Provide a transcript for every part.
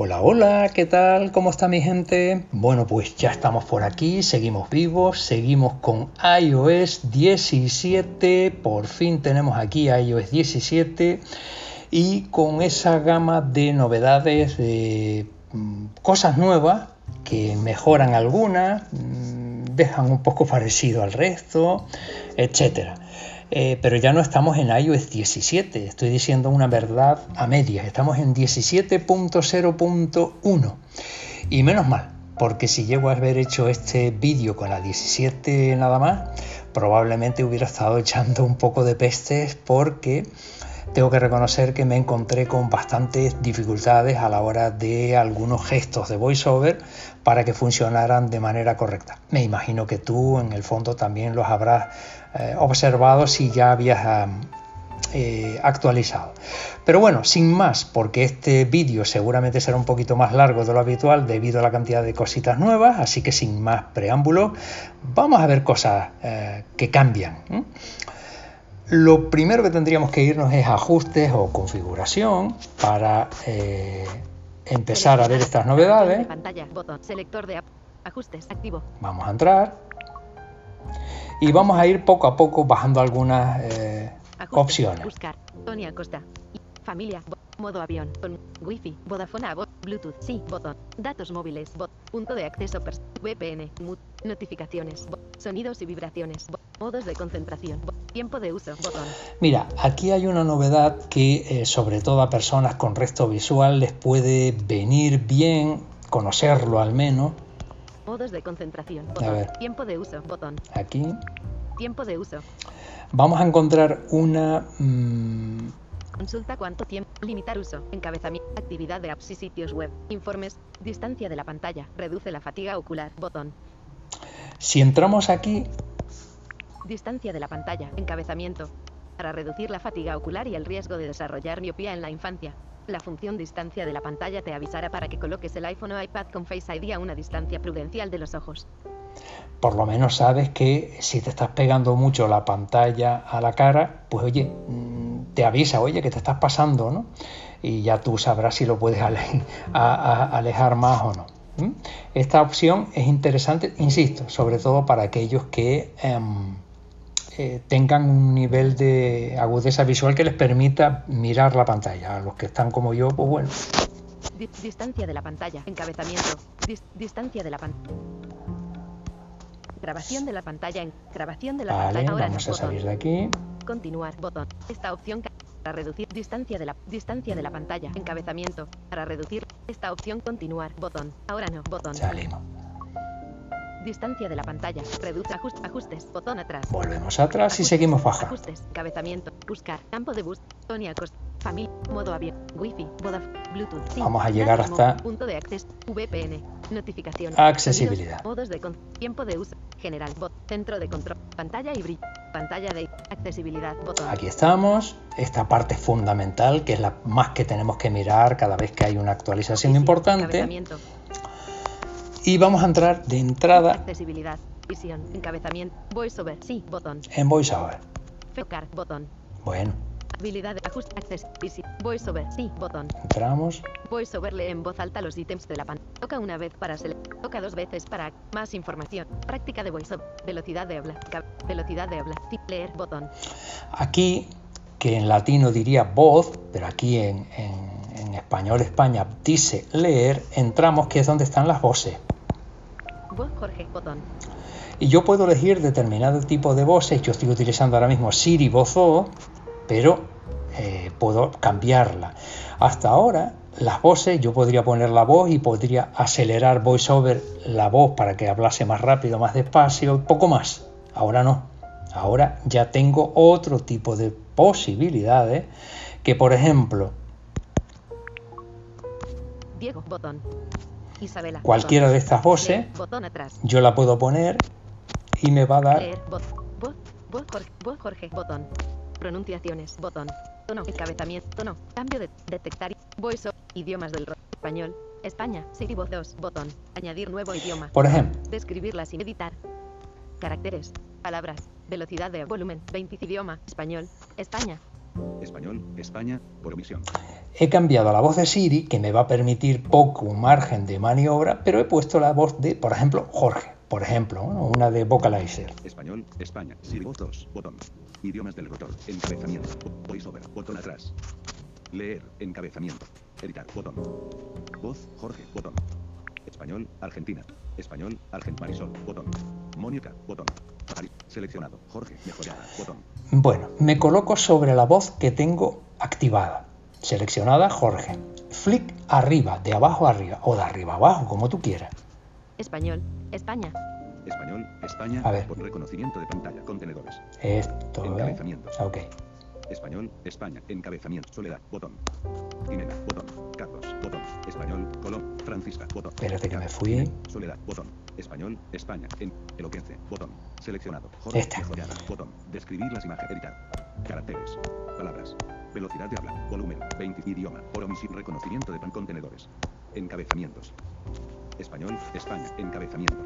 Hola, hola, ¿qué tal? ¿Cómo está mi gente? Bueno, pues ya estamos por aquí, seguimos vivos, seguimos con iOS 17, por fin tenemos aquí iOS 17 y con esa gama de novedades, de mm, cosas nuevas que mejoran algunas, mm, dejan un poco parecido al resto, etcétera. Eh, pero ya no estamos en iOS 17, estoy diciendo una verdad a medias, estamos en 17.0.1 y menos mal, porque si llego a haber hecho este vídeo con la 17 nada más, probablemente hubiera estado echando un poco de pestes porque tengo que reconocer que me encontré con bastantes dificultades a la hora de algunos gestos de voiceover para que funcionaran de manera correcta. Me imagino que tú en el fondo también los habrás eh, observado si ya habías eh, actualizado. Pero bueno, sin más, porque este vídeo seguramente será un poquito más largo de lo habitual debido a la cantidad de cositas nuevas, así que sin más preámbulos, vamos a ver cosas eh, que cambian. Lo primero que tendríamos que irnos es ajustes o configuración para eh, empezar a ver estas novedades. Vamos a entrar y vamos a ir poco a poco bajando algunas eh, opciones. Familia. Modo avión. Con Wi-Fi. Vodafone Bluetooth. Sí. Botón. Datos móviles. Bot. Punto de acceso. VPN. Mut. Notificaciones. Sonidos y vibraciones. Modos de concentración. Tiempo de uso. Botón. Mira, aquí hay una novedad que eh, sobre todo a personas con resto visual les puede venir bien conocerlo al menos. Modos de concentración. A ver. Tiempo de uso. Botón. Aquí. Tiempo de uso. Vamos a encontrar una... Mm, Consulta cuánto tiempo. Limitar uso. Encabezamiento. Actividad de apps y sitios web. Informes. Distancia de la pantalla. Reduce la fatiga ocular. Botón. Si entramos aquí. Distancia de la pantalla. Encabezamiento. Para reducir la fatiga ocular y el riesgo de desarrollar miopía en la infancia. La función distancia de la pantalla te avisará para que coloques el iPhone o iPad con Face ID a una distancia prudencial de los ojos. Por lo menos sabes que si te estás pegando mucho la pantalla a la cara, pues oye, te avisa, oye, que te estás pasando, ¿no? Y ya tú sabrás si lo puedes alejar más o no. Esta opción es interesante, insisto, sobre todo para aquellos que em, eh, tengan un nivel de agudeza visual que les permita mirar la pantalla. A los que están como yo, pues bueno. Distancia de la pantalla, encabezamiento, distancia de la pantalla. Grabación de la pantalla en grabación de la pantalla. Ahora vamos a salir de aquí. Continuar, botón. Esta opción para reducir distancia de la distancia de la pantalla. Encabezamiento. Para reducir esta opción continuar, botón. Ahora no, botón. Salimos. Distancia de la pantalla. Reduce ajustes, ajustes. Botón atrás. Volvemos atrás y seguimos bajando. Ajustes. Encabezamiento. Buscar. Campo de bus. Tony Acosta. Familia. Modo avión. Wi-Fi. Vodafone. Bluetooth. Vamos a llegar hasta. Punto de acceso. VPN. Notificación. Accesibilidad. Modos de tiempo de uso. General. Bot. Centro de control. Pantalla y brillo. Pantalla de accesibilidad. Botón. Aquí estamos. Esta parte fundamental, que es la más que tenemos que mirar cada vez que hay una actualización importante. Y vamos a entrar de entrada. Accesibilidad. Visión. Encabezamiento. VoiceOver. Sí. Botón. En VoiceOver. Focar. Botón. Bueno. Habilidad de ajuste, acceso, voiceover, sí, botón. Entramos. Voiceover lee en voz alta los ítems de la pantalla. Toca una vez para seleccionar. Toca dos veces para más información. Práctica de voiceover. Velocidad de habla. Velocidad de habla. Leer, botón. Aquí, que en latino diría voz, pero aquí en, en español España dice leer, entramos que es donde están las voces. Voz Jorge, botón. Y yo puedo elegir determinado tipo de voces. Yo estoy utilizando ahora mismo Siri Voz O pero eh, puedo cambiarla. Hasta ahora, las voces, yo podría poner la voz y podría acelerar voiceover la voz para que hablase más rápido, más despacio, poco más. Ahora no. Ahora ya tengo otro tipo de posibilidades que, por ejemplo, Diego, botón. Isabela, cualquiera de estas voces, yo la puedo poner y me va a dar. Jorge, botón. Pronunciaciones. Botón. Tono. Encabezamiento. Tono. Cambio de detectar. Voice. Idiomas del. Español. España. Siri voz 2. Botón. Añadir nuevo idioma. Por ejemplo. Describirla sin editar. Caracteres. Palabras. Velocidad de volumen. 20 idioma. Español. España. Español, España, por omisión. He cambiado la voz de Siri, que me va a permitir poco margen de maniobra, pero he puesto la voz de, por ejemplo, Jorge. Por ejemplo, una de Vocalizer. Español, España, Siri voz 2, botón. Idiomas del rotor, encabezamiento, voiceover, botón atrás. Leer, encabezamiento. Editar, botón. Voz, Jorge, botón. Español, Argentina. Español, Argentina, Marisol, botón. Mónica, botón. Seleccionado, Jorge, mejorada, botón. Bueno, me coloco sobre la voz que tengo activada. Seleccionada Jorge. Flick arriba, de abajo arriba, o de arriba abajo, como tú quieras. Español, España. Español, España, A ver. por reconocimiento de pantalla, contenedores. Esto, ¿eh? Encabezamiento. Ok. Español, España, encabezamiento, Soledad, botón. Jimena, botón. Carlos, botón. Español, Colón, Francisca, botón. Espérate que me fui. Soledad, botón. Español, España, en elocuencia, botón. Seleccionado, Jorge, Esta. botón. Describir las imágenes, editar. Caracteres, palabras. Velocidad de habla, volumen, 20, idioma, por omisión, reconocimiento de pan contenedores. Encabezamientos. Español, España, encabezamiento.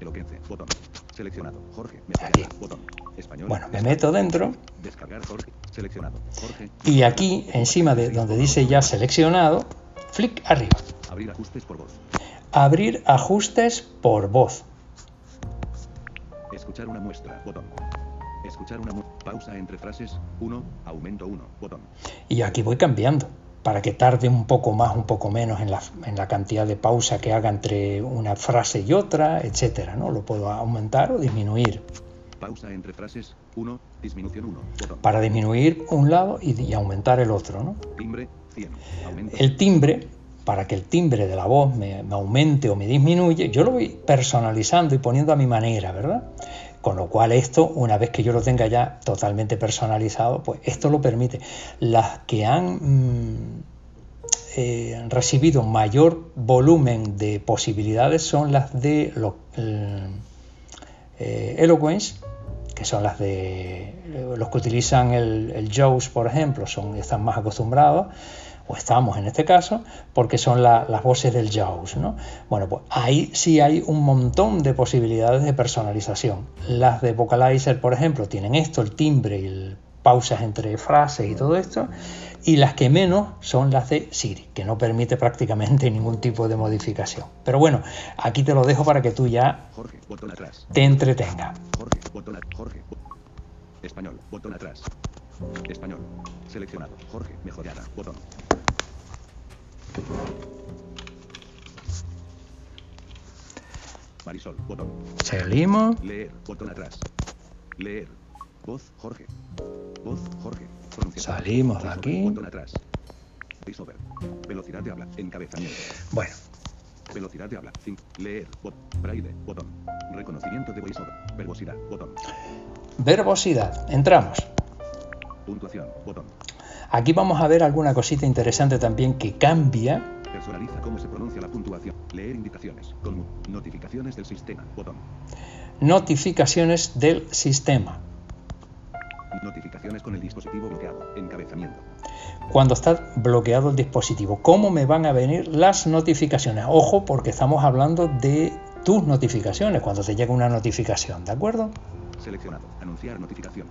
Elocuencia, botón. Seleccionado, Jorge, Aquí. mejorada, botón. Español, Bueno, me meto dentro Descargar Jorge. Seleccionado. Jorge. y aquí, encima de donde dice ya seleccionado, flick arriba. Abrir ajustes por voz. Abrir ajustes por voz. Escuchar una muestra. Botón. Escuchar una mu- pausa entre frases. 1. Aumento 1. Botón. Y aquí voy cambiando para que tarde un poco más, un poco menos en la, en la cantidad de pausa que haga entre una frase y otra, etcétera, ¿no? Lo puedo aumentar o disminuir. Pausa entre frases. 1. Disminución 1. Botón. Para disminuir un lado y, y aumentar el otro, ¿no? Timbre. 100. Aumento. El timbre, para que el timbre de la voz me, me aumente o me disminuye, yo lo voy personalizando y poniendo a mi manera, ¿verdad? Con lo cual esto, una vez que yo lo tenga ya totalmente personalizado, pues esto lo permite. Las que han mm, eh, recibido mayor volumen de posibilidades son las de lo- el- eh, Eloquence, que son las de eh, los que utilizan el, el JAWS, por ejemplo, son, están más acostumbrados, o estamos en este caso, porque son la- las voces del JAWS. ¿no? Bueno, pues ahí sí hay un montón de posibilidades de personalización. Las de Vocalizer, por ejemplo, tienen esto, el timbre y el pausas entre frases y todo esto, y las que menos son las de Siri, que no permite prácticamente ningún tipo de modificación. Pero bueno, aquí te lo dejo para que tú ya Jorge. Botón atrás. te entretengas. Jorge. Botón atrás. Jorge. Español. Botón atrás. Español. Seleccionado. Jorge. Mejorada. Botón. Marisol. Botón. Seguimos. Leer. Botón atrás. Leer. Voz. Jorge. Voz. Jorge. Salimos de aquí. Botón atrás. Velocidad de habla. Encabezamiento. Bueno, Velocidad de habla. 5. Leer. Bot. Braille. Botón. Reconocimiento de voiceover. Verbosidad. Botón. verbosidad. Entramos. Puntuación. Botón. Aquí vamos a ver alguna cosita interesante también que cambia. Personaliza cómo se pronuncia la puntuación. Leer indicaciones. Notificaciones del sistema. Botón. Notificaciones del sistema. Notificaciones con el dispositivo bloqueado. Encabezamiento. Cuando está bloqueado el dispositivo, ¿cómo me van a venir las notificaciones? Ojo, porque estamos hablando de tus notificaciones, cuando te llega una notificación, ¿de acuerdo? Seleccionado. Anunciar notificación.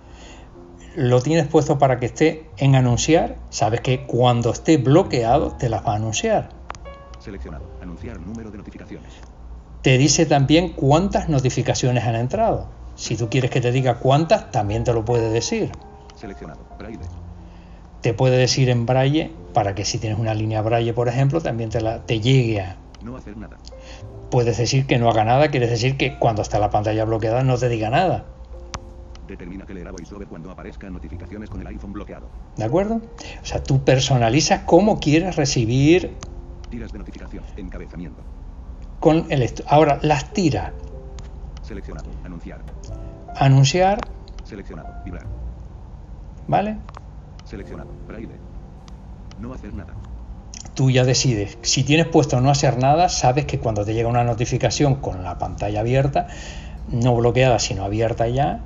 Lo tienes puesto para que esté en anunciar. Sabes que cuando esté bloqueado te las va a anunciar. Seleccionado. Anunciar número de notificaciones. Te dice también cuántas notificaciones han entrado. Si tú quieres que te diga cuántas, también te lo puede decir. Seleccionado. Braille. Te puede decir en braille para que si tienes una línea braille, por ejemplo, también te, la, te llegue a... No hacer nada. Puedes decir que no haga nada, quieres decir que cuando está la pantalla bloqueada no te diga nada. Determina que leerá VoiceOver cuando aparezcan notificaciones con el iPhone bloqueado. ¿De acuerdo? O sea, tú personalizas cómo quieres recibir Tiras de notificación. Encabezamiento. con el... Ahora, las tiras. Seleccionado. Anunciar. Anunciar, Seleccionado. Vibrar. ¿vale? Seleccionado. Braille. No hacer nada. Tú ya decides. Si tienes puesto no hacer nada, sabes que cuando te llega una notificación con la pantalla abierta, no bloqueada, sino abierta ya,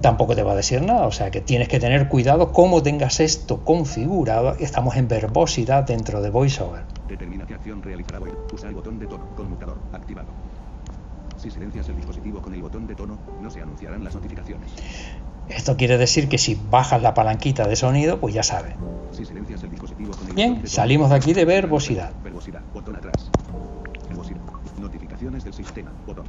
tampoco te va a decir nada. O sea que tienes que tener cuidado cómo tengas esto configurado. Estamos en verbosidad dentro de VoiceOver. Determina qué acción realizará. Usa el botón de tono. Conmutador. Activado. Si silencias el dispositivo con el botón de tono, no se anunciarán las notificaciones. Esto quiere decir que si bajas la palanquita de sonido, pues ya sabes. Si silencias el dispositivo con el Bien, de salimos de aquí de verbosidad. Verbosidad. Botón atrás. Verbosidad. Notificaciones del sistema. Botón.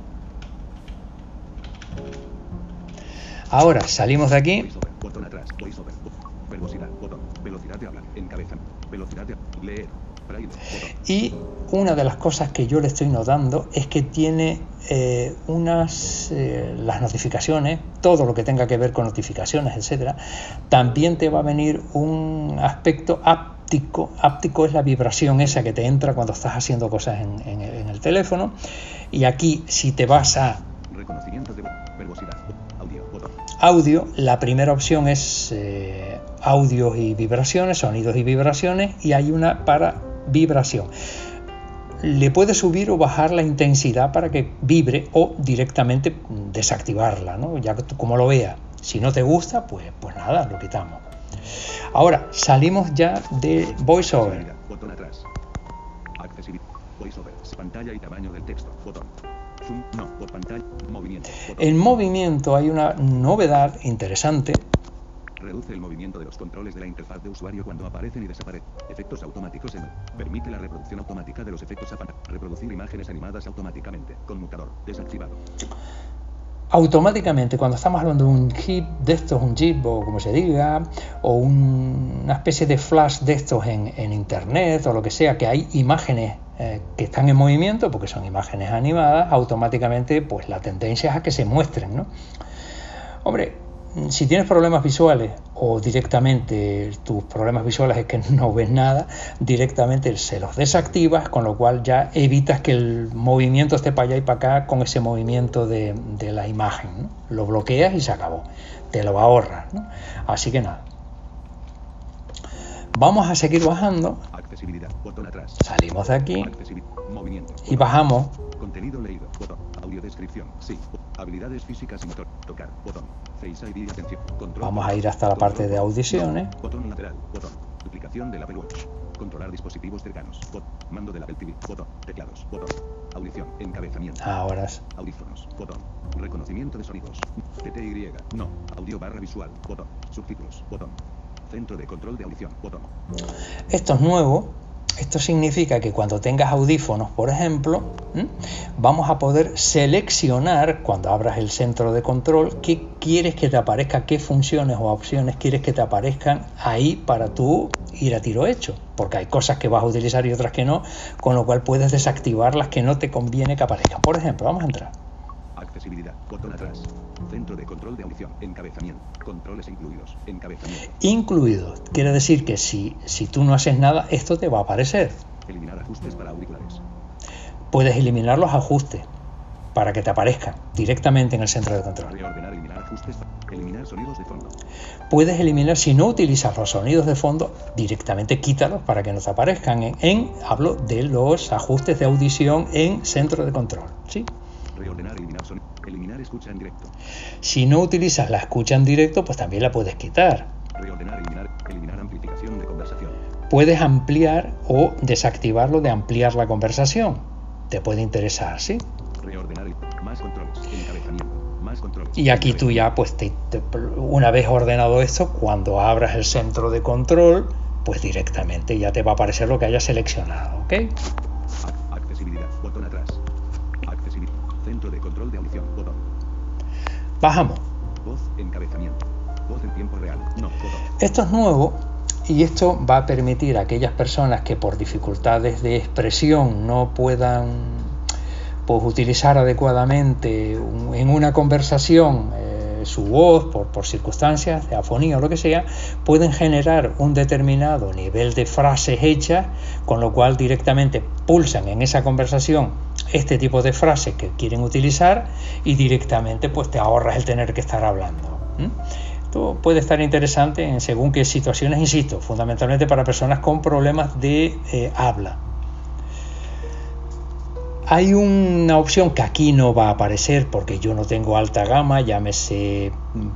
Ahora salimos de aquí y una de las cosas que yo le estoy notando es que tiene eh, unas eh, las notificaciones, todo lo que tenga que ver con notificaciones, etcétera, también te va a venir un aspecto áptico. Áptico es la vibración esa que te entra cuando estás haciendo cosas en, en el- en el teléfono. Y aquí, si te vas a Reconocimiento de audio, la primera opción es eh, audios y vibraciones, sonidos y vibraciones, y hay una para vibración. Le puedes subir o bajar la intensidad para que vibre o directamente mm, desactivarla, ¿no? ya como lo veas. Si no te gusta, pues, pues nada, lo quitamos. Ahora, salimos ya de VoiceOver. Pantalla y tamaño del texto. Zoom. No. Por pantalla. Movimiento. En movimiento hay una novedad interesante Reduce el movimiento de los controles de la interfaz de usuario cuando aparecen y desaparecen. Efectos automáticos en Permite la reproducción automática de los efectos a pan- Reproducir imágenes animadas automáticamente. Conmutador. Desactivado. automáticamente cuando estamos hablando de un chip de estos, un chip o como se diga, o un- una especie de flash de estos en, en internet o lo que sea, que hay imágenes eh, que están en movimiento, porque son imágenes animadas, automáticamente pues la tendencia es a que se muestren, ¿no? Hombre, si tienes problemas visuales o directamente tus problemas visuales es que no ves nada, directamente se los desactivas, con lo cual ya evitas que el movimiento esté para allá y para acá con ese movimiento de, de la imagen. Lo bloqueas y se acabó. Te lo ahorras. Así que nada. Vamos a seguir bajando. Accesibilidad. Botón atrás. Salimos de aquí. Movimiento. y bajamos. Contenido leído. Botón. Audio descripción. Sí. Habilidades físicas y motor. Tocar. Botón. Face ID. Atención. Control. Vamos a ir hasta la parte de audiciones. Botón lateral. Botón. Duplicación del Apple Watch. Controlar dispositivos cercanos. Bot. Mando del Apple TV. Botón. Teclados. Botón. Audición. Encabezamiento. Ahora es- Audífonos. Botón. Reconocimiento de sonidos. TTY. No. Audio barra visual. Botón. Subtítulos. Botón. Centro de control de audición. Botón. Esto es nuevo. Esto significa que cuando tengas audífonos, por ejemplo, vamos a poder seleccionar cuando abras el centro de control qué quieres que te aparezca, qué funciones o opciones quieres que te aparezcan ahí para tú ir a tiro hecho. Porque hay cosas que vas a utilizar y otras que no, con lo cual puedes desactivar las que no te conviene que aparezcan. Por ejemplo, vamos a entrar. Accesibilidad. Botón atrás. Centro de control de audición. Encabezamiento. Controles incluidos. Encabezamiento. Incluido. Quiere decir que si, si tú no haces nada, esto te va a aparecer. Eliminar ajustes para auriculares. puedes eliminar los ajustes para que te aparezcan directamente en el centro de control. Reordenar, eliminar ajustes. Eliminar sonidos de fondo. Puedes eliminar, si no utilizas los sonidos de fondo, directamente quítalos para que no te aparezcan. En, en- hablo de los ajustes de audición en centro de control. ¿sí? Reordenar, eliminar. Eliminar escucha en directo. Si no utilizas la escucha en directo, pues también la puedes quitar. Reordenar, eliminar. Eliminar amplificación de conversación. Puedes ampliar o desactivarlo de ampliar la conversación. Te puede interesar, ¿sí? Reordenar. Más controles. Encabezamiento. Y aquí tú ya, pues te- te- una vez ordenado esto, cuando abras el centro de control, pues directamente ya te va a aparecer lo que hayas seleccionado, ¿ok? Ac- Accesibilidad. Botón atrás. Accesibilidad. Centro de control de audición. Botón. Bajamos. Voz. Encabezamiento. Voz en tiempo real. No. Esto es nuevo y esto va a permitir a aquellas personas que por dificultades de expresión no puedan pues, utilizar adecuadamente un- en una conversación eh, su voz por, por circunstancias de afonía o lo que sea, pueden generar un determinado nivel de frases hechas, con lo cual directamente pulsan en esa conversación este tipo de frases que quieren utilizar y directamente pues te ahorras el tener que estar hablando. Esto puede estar interesante en según qué situaciones, insisto, fundamentalmente para personas con problemas de eh, habla. Hay una opción que aquí no va a aparecer porque yo no tengo alta gama, llámese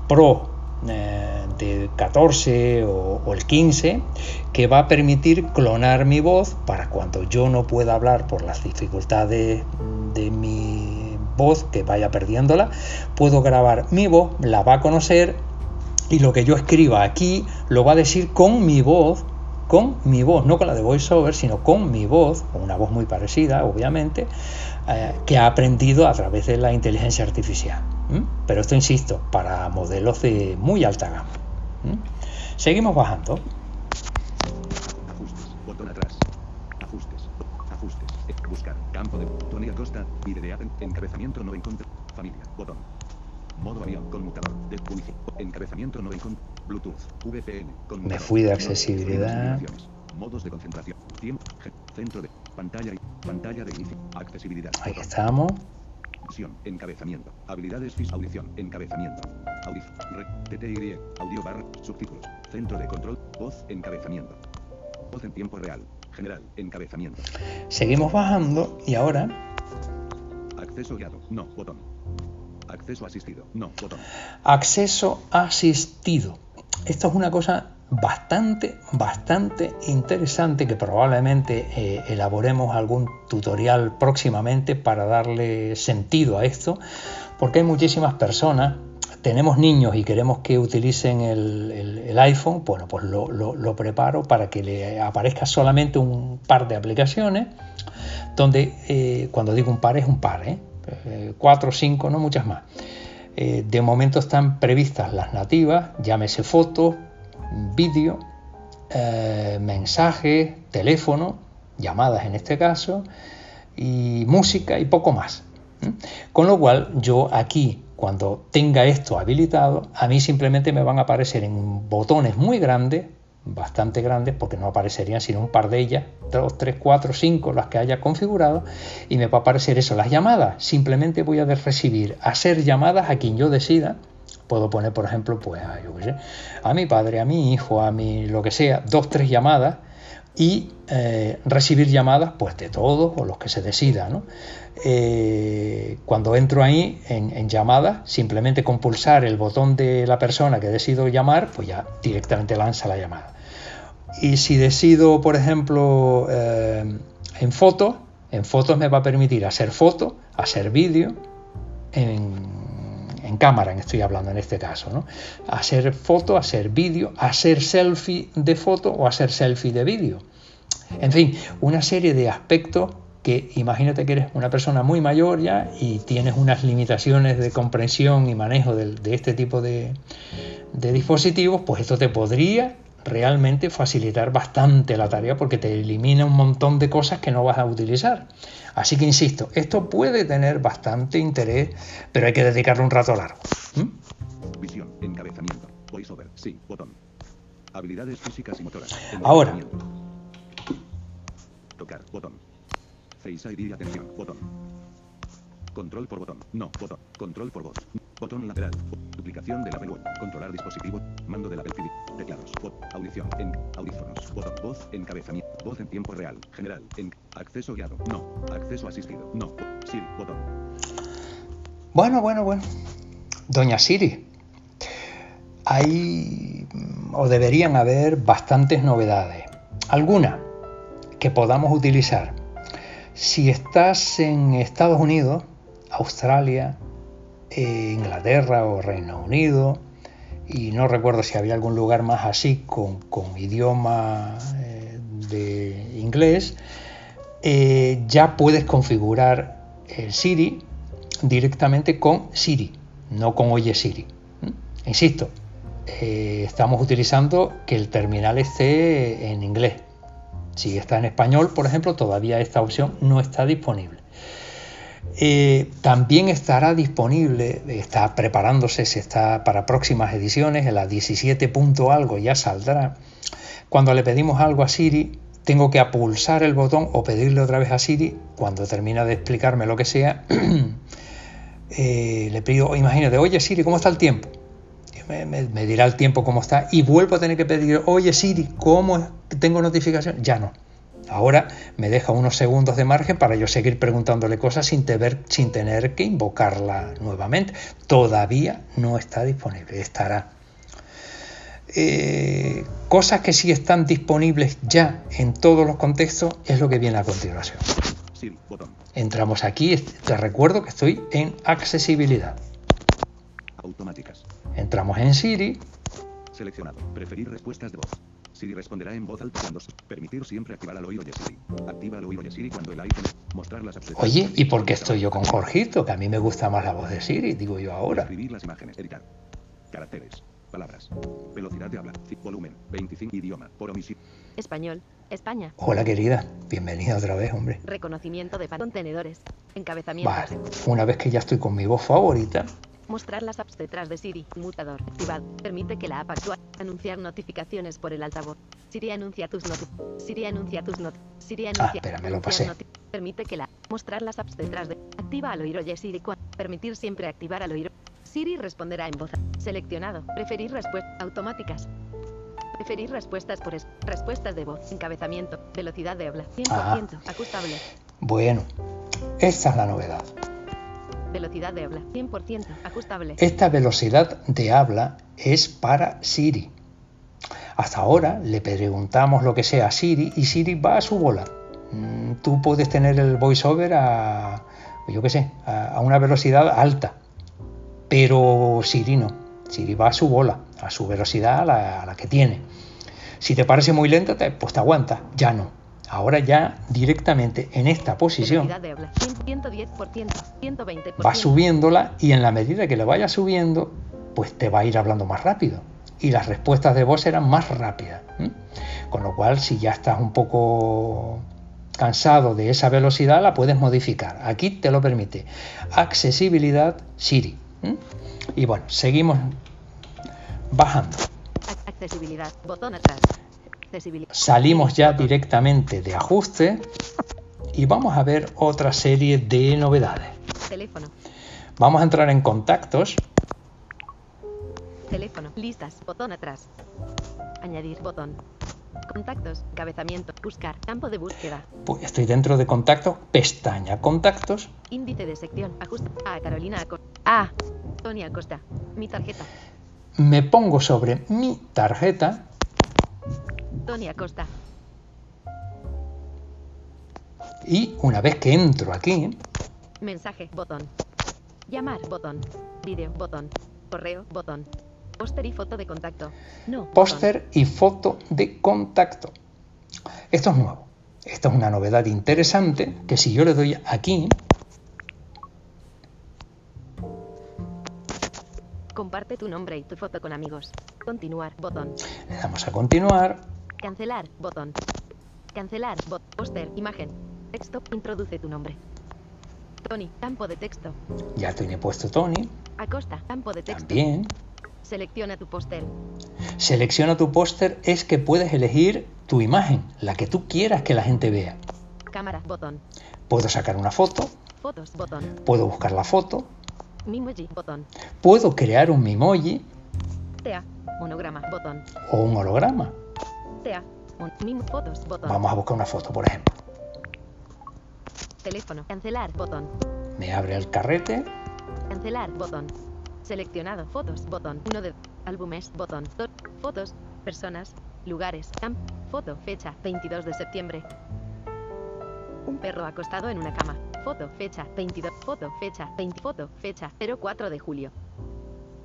Pro eh, de 14 o, el 15, que va a permitir clonar mi voz para cuando yo no pueda hablar por las dificultades de mi voz, que vaya perdiéndola, puedo grabar mi voz, la va a conocer y lo que yo escriba aquí lo va a decir con mi voz, con mi voz, no con la de VoiceOver, sino con mi voz, una voz muy parecida, obviamente, eh, que ha aprendido a través de la inteligencia artificial. Pero esto, insisto, para modelos de muy alta gama. Seguimos bajando. Ajustes. Botón atrás. Ajustes. Ajustes. Buscar. Campo de Tony Acosta. Video Encabezamiento no encontré. Familia. Botón. Modo avión. Conmutador. De wifi. Encabezamiento no encontré. Bluetooth. VPN. Me fui de accesibilidad. Modos de concentración. Tiempo. Centro de pantalla y pantalla de inicio. Accesibilidad. Ahí estamos. Encabezamiento, habilidades fis, audición, encabezamiento, audición, re, TTY, audio barra, subtítulos, centro de control, voz, encabezamiento, voz en tiempo real, general, encabezamiento. Seguimos bajando y ahora... Acceso guiado, no, botón. Acceso asistido, no, botón. Acceso asistido. Esto es una cosa bastante, bastante interesante que probablemente eh, elaboremos algún tutorial próximamente para darle sentido a esto, porque hay muchísimas personas, tenemos niños y queremos que utilicen el, iPhone, bueno, pues lo, preparo para que le aparezca solamente un par de aplicaciones, donde eh, cuando digo un par es un par, ¿eh? cuatro o cinco, no muchas más. de momento están previstas las nativas, llámese fotos, vídeo, eh, mensaje, teléfono, llamadas en este caso, y música y poco más. Con lo cual yo aquí, cuando tenga esto habilitado, a mí simplemente me van a aparecer en botones muy grandes, bastante grandes, porque no aparecerían sino un par de ellas, dos, tres, cuatro, cinco, las que haya configurado, y me va a aparecer eso, las llamadas. Simplemente voy a recibir, hacer llamadas a quien yo decida, Puedo poner, por ejemplo, pues a, a mi padre, a mi hijo, a mi lo que sea, dos, tres llamadas y eh, recibir llamadas pues de todos o los que se decida. Eh, cuando entro ahí en, llamadas, simplemente con pulsar el botón de la persona que decido llamar, pues ya directamente lanza la llamada. Y si decido, por ejemplo, eh, en fotos, en fotos me va a permitir hacer foto, hacer vídeo, en en cámara estoy hablando en este caso, ¿no? Hacer foto, hacer vídeo, hacer selfie de foto o hacer selfie de vídeo. En fin, una serie de aspectos que imagínate que eres una persona muy mayor ya y tienes unas limitaciones de comprensión y manejo de, este tipo de, de dispositivos, pues esto te podría realmente facilitar bastante la tarea porque te elimina un montón de cosas que no vas a utilizar. Así que insisto, esto puede tener bastante interés, pero hay que dedicarle un rato largo. ¿Mm? Visión, encabezamiento, voiceover, sí, botón. Habilidades físicas y motoras. Ahora. Tocar, botón. Face ID, atención, botón. Control por botón. No, botón. Control por voz. Botón lateral. Duplicación del Apple Controlar dispositivo. Mando del Apple TV. Teclados. audición. En. Audífonos. Botón. Voz. Encabezamiento. Voz en tiempo real. General. En. Acceso guiado. No. Acceso asistido. No. Siri. Botón. Bueno, bueno, bueno. Doña Siri. Hay o deberían haber bastantes novedades. Algunas que podamos utilizar. Si estás en Estados Unidos, Australia, eh, Inglaterra o Reino Unido, y no recuerdo si había algún lugar más así con, idioma eh, de inglés, eh, ya puedes configurar el Siri directamente con Siri, no con Oye Siri. Insisto, estamos utilizando que el terminal esté en inglés. Si está en español, por ejemplo, todavía esta opción no está disponible. Eh, también estará disponible, está preparándose, se está para próximas ediciones, en la 17. algo ya saldrá. Cuando le pedimos algo a Siri, tengo que apulsar el botón o pedirle otra vez a Siri, cuando termina de explicarme lo que sea, eh, le pido, imagínate, oye Siri, ¿cómo está el tiempo? Me, me, dirá el tiempo cómo está y vuelvo a tener que pedir, oye Siri, ¿cómo tengo notificación? Ya no Ahora me deja unos segundos de margen para yo seguir preguntándole cosas sin, sin tener que invocarla nuevamente. Todavía no está disponible, estará. Eh, cosas que sí están disponibles ya en todos los contextos es lo que viene a continuación. Entramos aquí, te recuerdo que estoy en accesibilidad. Automáticas. Entramos en Siri. Seleccionado. Preferir respuestas de voz. Siri responderá en voz alta cuando... Permitir siempre activar al oído de Siri. Activa al oído de Siri cuando el iPhone... Mostrar las opciones. Oye, ¿y por qué estoy yo con Jorgito? Que a mí me gusta más la voz de Siri, digo yo ahora. Escribir las imágenes. Editar. Caracteres. Palabras. Velocidad de habla. Volumen. 25. Idioma. Por omisión. Español. España. Hola querida, bienvenida otra vez, hombre. Reconocimiento de contenedores. Encabezamiento. Vale, una vez que ya estoy con mi voz favorita, Mostrar las apps detrás de Siri. Mutador. Activado. Permite que la app actúe. Anunciar notificaciones por el altavoz. Siri anuncia tus noti. Siri anuncia tus not. Siri anuncia. espera, me lo pasé. Permite que la. Mostrar las apps detrás de. Activa al oír oye Siri. Permitir siempre activar al oír. Siri responderá en voz. Seleccionado. Preferir respuestas automáticas. Preferir respuestas por es- respuestas de voz. Encabezamiento. Velocidad de habla. 100%. Ajustable. bueno, esta es la novedad. Velocidad de habla. 100%. Ajustable. Esta velocidad de habla es para Siri. Hasta ahora le preguntamos lo que sea a Siri y Siri va a su bola. Mm, Tú puedes tener el voiceover a, yo qué sé, a una velocidad alta, pero Siri no. Siri va a su bola, a su velocidad a la, que tiene. Si te parece muy lenta, pues te aguanta. Ya no. Ahora ya directamente en esta posición Velocidad de habla. 100, 110%. 120%. va subiéndola y en la medida que la vaya subiendo, pues te va a ir hablando más rápido. Y las respuestas de voz serán más rápidas. Con lo cual, si ya estás un poco cansado de esa velocidad, la puedes modificar. Aquí te lo permite. Accesibilidad Siri. Y bueno, seguimos bajando. Ac- Accesibilidad. Botón atrás. Accesibilidad. Salimos ya directamente de ajuste y vamos a ver otra serie de novedades. Teléfono. Vamos a entrar en contactos Teléfono. Listas. Botón atrás. Añadir. Botón. Contactos. Encabezamiento. Buscar. Campo de búsqueda. Pues estoy dentro de contactos, pestaña contactos. Índice de sección. Ajuste. A. Carolina Acosta. A. Tony Acosta. Mi tarjeta. Me pongo sobre mi tarjeta Tony Acosta. y una vez que entro aquí, Mensaje. Botón. Llamar. Botón. Video. Botón. Correo. Botón. Póster y foto de contacto. No. póster y foto de contacto. Esto es nuevo. Esto es una novedad interesante que si yo le doy aquí, Comparte tu nombre y tu foto con amigos. Continuar. Botón. le damos a continuar, Cancelar. Botón. Cancelar. Bot. Póster. Imagen. Texto. Introduce tu nombre. Tony. Campo de texto. ya tiene puesto Tony, Acosta. Campo de texto. también. Selecciona tu póster. Selecciona tu póster, es que puedes elegir tu imagen, la que tú quieras que la gente vea. Cámara. Botón. Puedo sacar una foto, Fotos. Botón. puedo buscar la foto, Mimoji. Botón. puedo crear un Mimoji TA. Monograma. Botón. o un holograma. TA. Mon- Mim. Fotos. Botón. Vamos a buscar una foto, por ejemplo. Teléfono. Cancelar. Botón. Me abre el carrete, Cancelar. Botón. Seleccionado. Fotos. Botón. Uno de. Álbumes. Botón. To- Fotos. Personas. Lugares. Camp. Foto. Fecha. 22 de septiembre. Un perro acostado en una cama. Foto. Fecha. 22. Foto. Fecha. 20. Foto. Fecha. 04 de julio.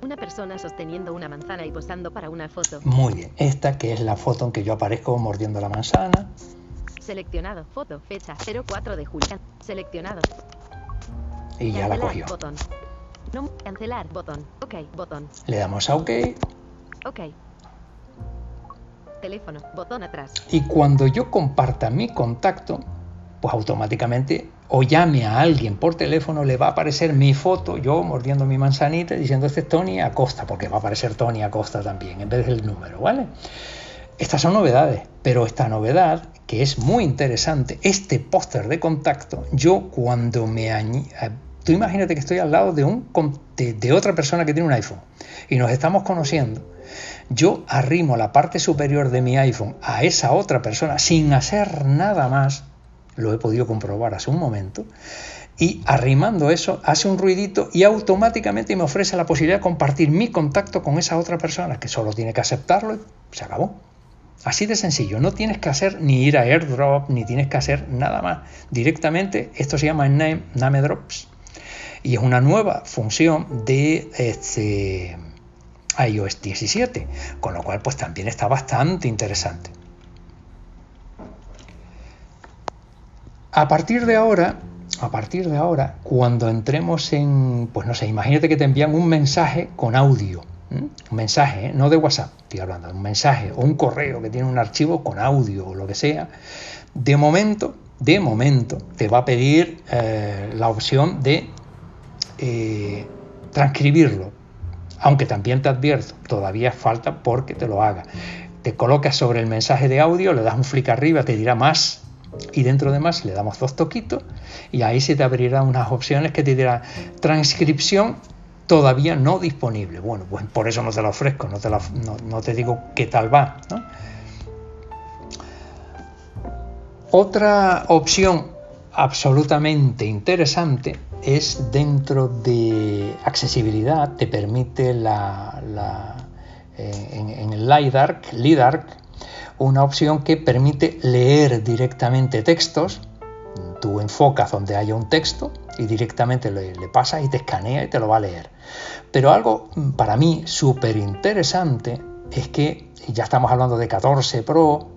Una persona sosteniendo una manzana y posando para una foto. Muy bien, esta que es la foto en que yo aparezco mordiendo la manzana. Seleccionado. Foto. Fecha. 04 de julio. Seleccionado. Y ya la Cancelar, cogió. Botón. No. Cancelar. Botón. Ok. Botón. Le damos a OK Ok. Teléfono. Botón atrás. y cuando yo comparta mi contacto, pues automáticamente o llame a alguien por teléfono, le va a aparecer mi foto, yo mordiendo mi manzanita, diciendo este es Tony Acosta, porque va a aparecer Tony Acosta también, en vez del número, ¿vale? Estas son novedades, pero esta novedad, que es muy interesante, este póster de contacto, yo cuando me eh, Tú imagínate que estoy al lado de, un, de otra persona que tiene un iPhone y nos estamos conociendo. Yo arrimo la parte superior de mi iPhone a esa otra persona sin hacer nada más, lo he podido comprobar hace un momento, y arrimando eso hace un ruidito y automáticamente me ofrece la posibilidad de compartir mi contacto con esa otra persona, que solo tiene que aceptarlo y se acabó. Así de sencillo, no tienes que hacer ni ir a airdrop, ni tienes que hacer nada más. Directamente, esto se llama Name, Name Drops y es una nueva función de, este, iOS 17, con lo cual pues también está bastante interesante. A partir de ahora, a partir de ahora, cuando entremos en, pues no sé, imagínate que te envían un mensaje con audio, un mensaje, ¿eh? no de WhatsApp, estoy hablando, un mensaje o un correo que tiene un archivo con audio o lo que sea, de momento, de momento, te va a pedir eh, la opción de eh, transcribirlo, aunque también te advierto, todavía falta porque te lo haga. Te colocas sobre el mensaje de audio, le das un flick arriba, te dirá más y dentro de más le damos dos toquitos y ahí se te abrirán unas opciones que te dirán transcripción todavía no disponible. Bueno, pues por eso no te la ofrezco, no te, no, te digo qué tal va. Otra opción absolutamente interesante es dentro de accesibilidad, te permite la, eh, en, el LiDARC, LiDARC, una opción que permite leer directamente textos. Tú enfocas donde haya un texto y directamente le, le y te escanea y te lo va a leer. Pero algo mm, para mí súper interesante es que, ya estamos hablando de 14 Pro,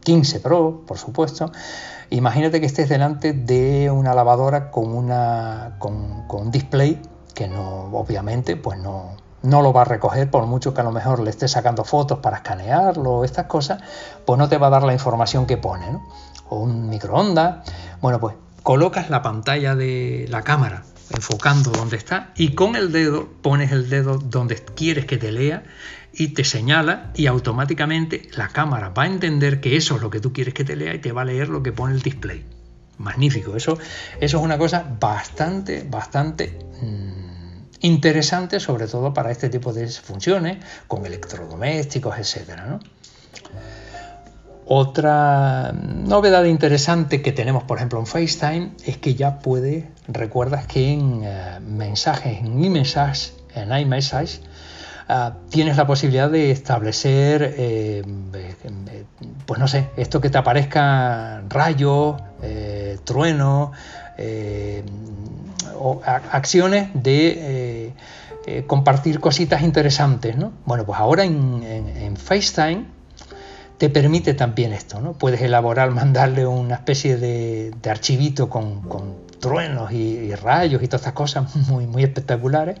15 mm, Pro, por supuesto, imagínate que estés delante de una lavadora con, una, con, un display que no, obviamente, pues no, no lo va a recoger, por mucho que a lo mejor le estés sacando fotos para escanearlo, estas cosas, pues no te va a dar la información que pone, ¿no? O un microondas. Bueno, pues colocas la pantalla de la cámara enfocando donde está y con el dedo pones el dedo donde quieres que te lea y te señala y automáticamente la cámara va a entender que eso es lo que tú quieres que te lea y te va a leer lo que pone el display. Magnífico, eso, eso es una cosa bastante, bastante mm, interesante, sobre todo para este tipo de funciones, con electrodomésticos, etcétera, ¿no? Otra novedad interesante que tenemos, por ejemplo, en FaceTime es que ya puede, recuerdas que en eh, mensajes, en iMessage, en iMessage, uh, tienes la posibilidad de establecer, eh, pues no sé, esto que te aparezca rayos, eh, truenos, o acciones de compartir cositas interesantes, ¿no? Bueno, pues ahora en, FaceTime te permite también esto, ¿no? Puedes elaborar, mandarle una especie de, archivito con, truenos y, rayos y todas estas cosas muy espectaculares.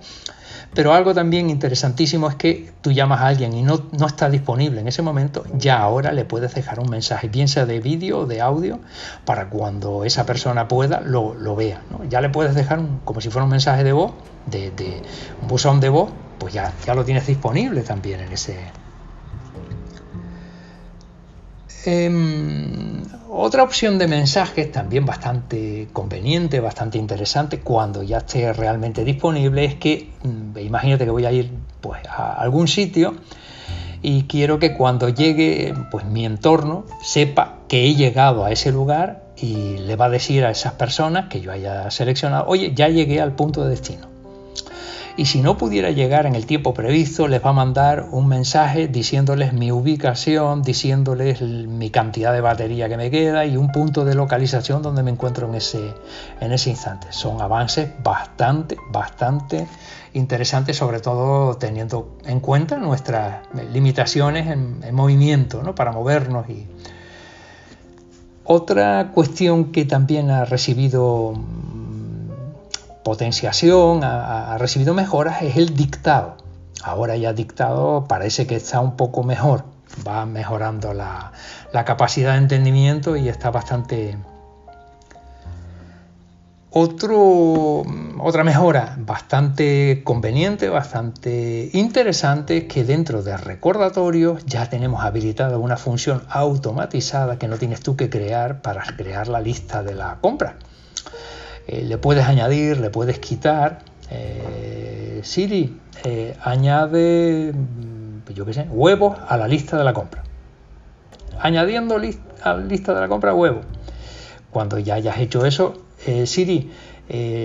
Pero algo también interesantísimo es que tú llamas a alguien y no, no está disponible en ese momento, ya ahora le puedes dejar un mensaje, bien sea de vídeo o de audio, para cuando esa persona pueda lo, vea. Ya le puedes dejar como si fuera un mensaje de voz, de, de un buzón de voz, pues ya, ya lo tienes disponible también en ese, Em, otra opción de mensajes también bastante conveniente, bastante interesante cuando ya esté realmente disponible es que mm, imagínate que voy a ir pues, a algún sitio y quiero que cuando llegue pues mi entorno sepa que he llegado a ese lugar y le va a decir a esas personas que yo haya seleccionado, oye, ya llegué al punto de destino y si no pudiera llegar en el tiempo previsto, les va a mandar un mensaje diciéndoles mi ubicación, diciéndoles mi cantidad de batería que me queda y un punto de localización donde me encuentro en ese, en ese instante. Son avances bastante, bastante interesantes, sobre todo teniendo en cuenta nuestras limitaciones en, movimiento, ¿no? para movernos y, otra cuestión que también ha recibido potenciación, ha, recibido mejoras, es el dictado. Ahora ya dictado parece que está un poco mejor, va mejorando la, capacidad de entendimiento y está bastante... Otro, otra mejora bastante conveniente, bastante interesante, es que dentro de recordatorios ya tenemos habilitada una función automatizada que no tienes tú que crear para crear la lista de la compra. Eh, le puedes añadir, le puedes quitar. Eh, Siri, eh, añade, mm, yo qué sé, huevos a la lista de la compra. Añadiendo a la lista de la compra huevos. Cuando ya hayas hecho eso, Siri,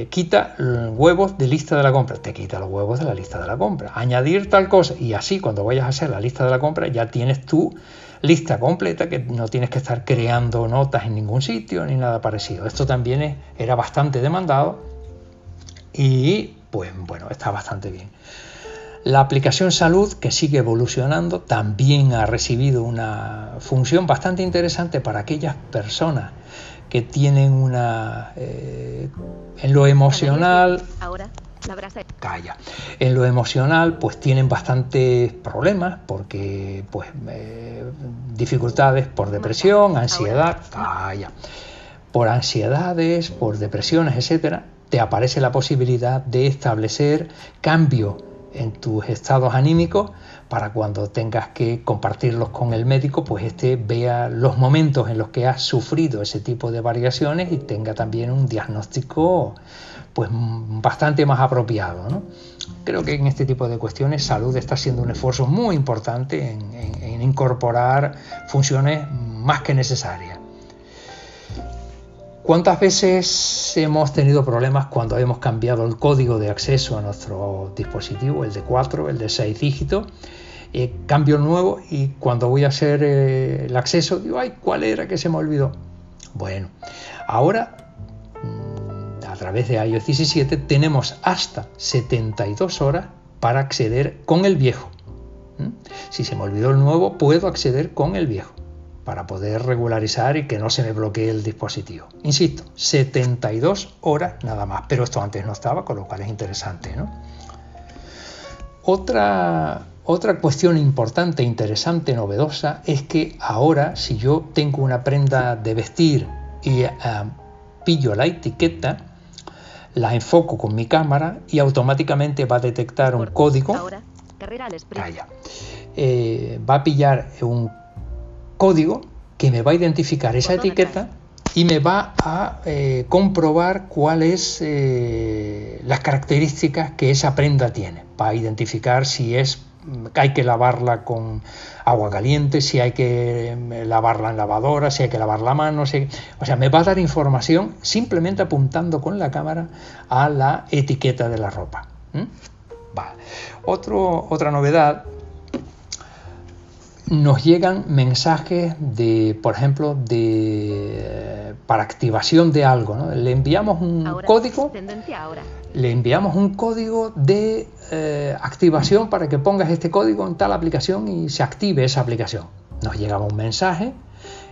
quita huevos de lista de la compra. Te quita los huevos de la lista de la compra. Añadir tal cosa. Y así, cuando vayas a hacer la lista de la compra, ya tienes tú lista completa, que no tienes que estar creando notas en ningún sitio ni nada parecido. Esto también era bastante demandado y pues bueno, está bastante bien. La aplicación salud, que sigue evolucionando, también ha recibido una función bastante interesante para aquellas personas que tienen una... Eh, en lo emocional... Ahora, la brasa. Calla. En lo emocional, pues tienen bastantes problemas porque, pues, eh, dificultades por depresión, ansiedad, calla. Por ansiedades, por depresiones, etcétera, te aparece la posibilidad de establecer cambio en tus estados anímicos para cuando tengas que compartirlos con el médico, pues este vea los momentos en los que has sufrido ese tipo de variaciones y tenga también un diagnóstico pues bastante más apropiado. ¿no? Creo que en este tipo de cuestiones salud está haciendo un esfuerzo muy importante en incorporar funciones más que necesarias. ¿Cuántas veces hemos tenido problemas cuando hemos cambiado el código de acceso a nuestro dispositivo, el de 4, el de 6 dígitos? Eh, cambio nuevo y cuando voy a hacer eh, el acceso digo, ay, ¿cuál era que se me olvidó? Bueno, ahora mm, a través de iOS 17 tenemos hasta 72 horas para acceder con el viejo. Si se me olvidó el nuevo, puedo acceder con el viejo para poder regularizar y que no se me bloquee el dispositivo. Insisto, 72 horas nada más, pero esto antes no estaba, con lo cual es interesante. Otra, otra cuestión importante, interesante, novedosa, es que ahora si yo tengo una prenda de vestir y eh, pillo la etiqueta, la enfoco con mi cámara y automáticamente va a detectar un código. Eh, va a pillar un código que me va a identificar esa etiqueta y me va a eh, comprobar cuáles eh, las características que esa prenda tiene. Va a identificar si es hay que lavarla con agua caliente, si hay que eh, lavarla en lavadora, si hay que lavar la mano, o sea, me va a dar información simplemente apuntando con la cámara a la etiqueta de la ropa. Otro, otra novedad nos llegan mensajes de, por ejemplo, de para activación de algo. ¿no? Le enviamos un código. Le enviamos un código de eh, activación para que pongas este código en tal aplicación y se active esa aplicación. Nos llegaba un mensaje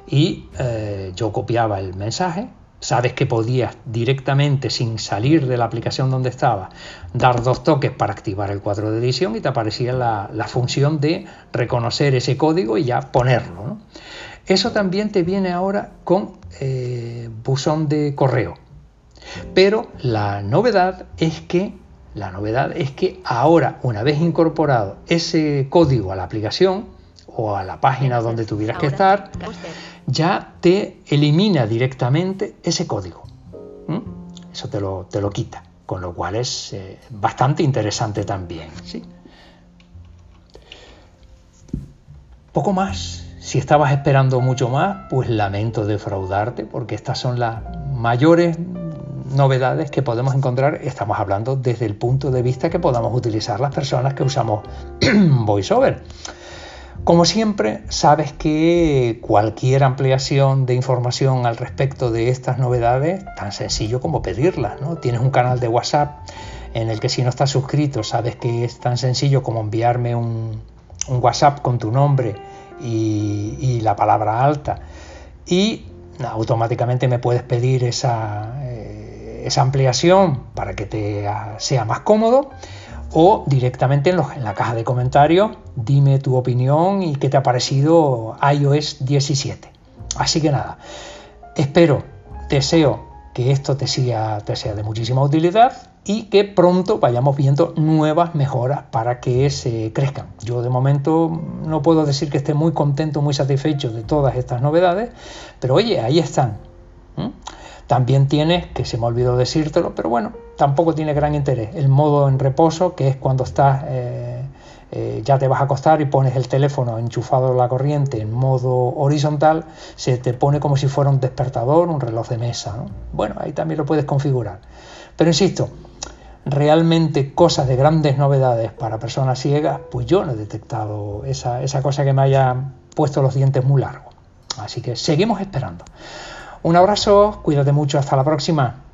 y eh, yo copiaba el mensaje, sabes que podías directamente, sin salir de la aplicación donde estaba, dar dos toques para activar el cuadro de edición y te aparecía la, función de reconocer ese código y ya ponerlo. Eso también te viene ahora con eh, buzón de correo. Pero la novedad es que la novedad es que ahora, una vez incorporado ese código a la aplicación o a la página donde tuvieras que estar, ya te elimina directamente ese código. Eso te lo, te lo, quita, con lo cual es eh, bastante interesante también. ¿sí? Poco más. Si estabas esperando mucho más, pues lamento defraudarte, porque estas son las mayores novedades que podemos encontrar. Estamos hablando desde el punto de vista que podamos utilizar las personas que usamos VoiceOver. Como siempre, sabes que cualquier ampliación de información al respecto de estas novedades, tan sencillo como pedirlas. ¿no? Tienes un canal de WhatsApp en el que si no estás suscrito, sabes que es tan sencillo como enviarme un, WhatsApp con tu nombre y, la palabra alta. Y automáticamente me puedes pedir esa, eh, esa ampliación para que te sea más cómodo o directamente en, en la caja de comentarios dime tu opinión y qué te ha parecido iOS 17. Así que nada, espero, deseo que esto te sea, te sea de muchísima utilidad y que pronto vayamos viendo nuevas mejoras para que se crezcan. Yo de momento no puedo decir que esté muy contento, muy satisfecho de todas estas novedades, pero oye, ahí están. También tienes, que se me olvidó decírtelo, pero bueno, tampoco tiene gran interés, el modo en reposo, que es cuando estás, eh, eh, ya te vas a acostar y pones el teléfono enchufado a la corriente en modo horizontal, se te pone como si fuera un despertador, un reloj de mesa. Bueno, ahí también lo puedes configurar. Pero insisto, realmente cosas de grandes novedades para personas ciegas, pues yo no he detectado esa, esa cosa que me haya puesto los dientes muy largos. Así que seguimos esperando. Un abrazo, cuídate mucho, hasta la próxima.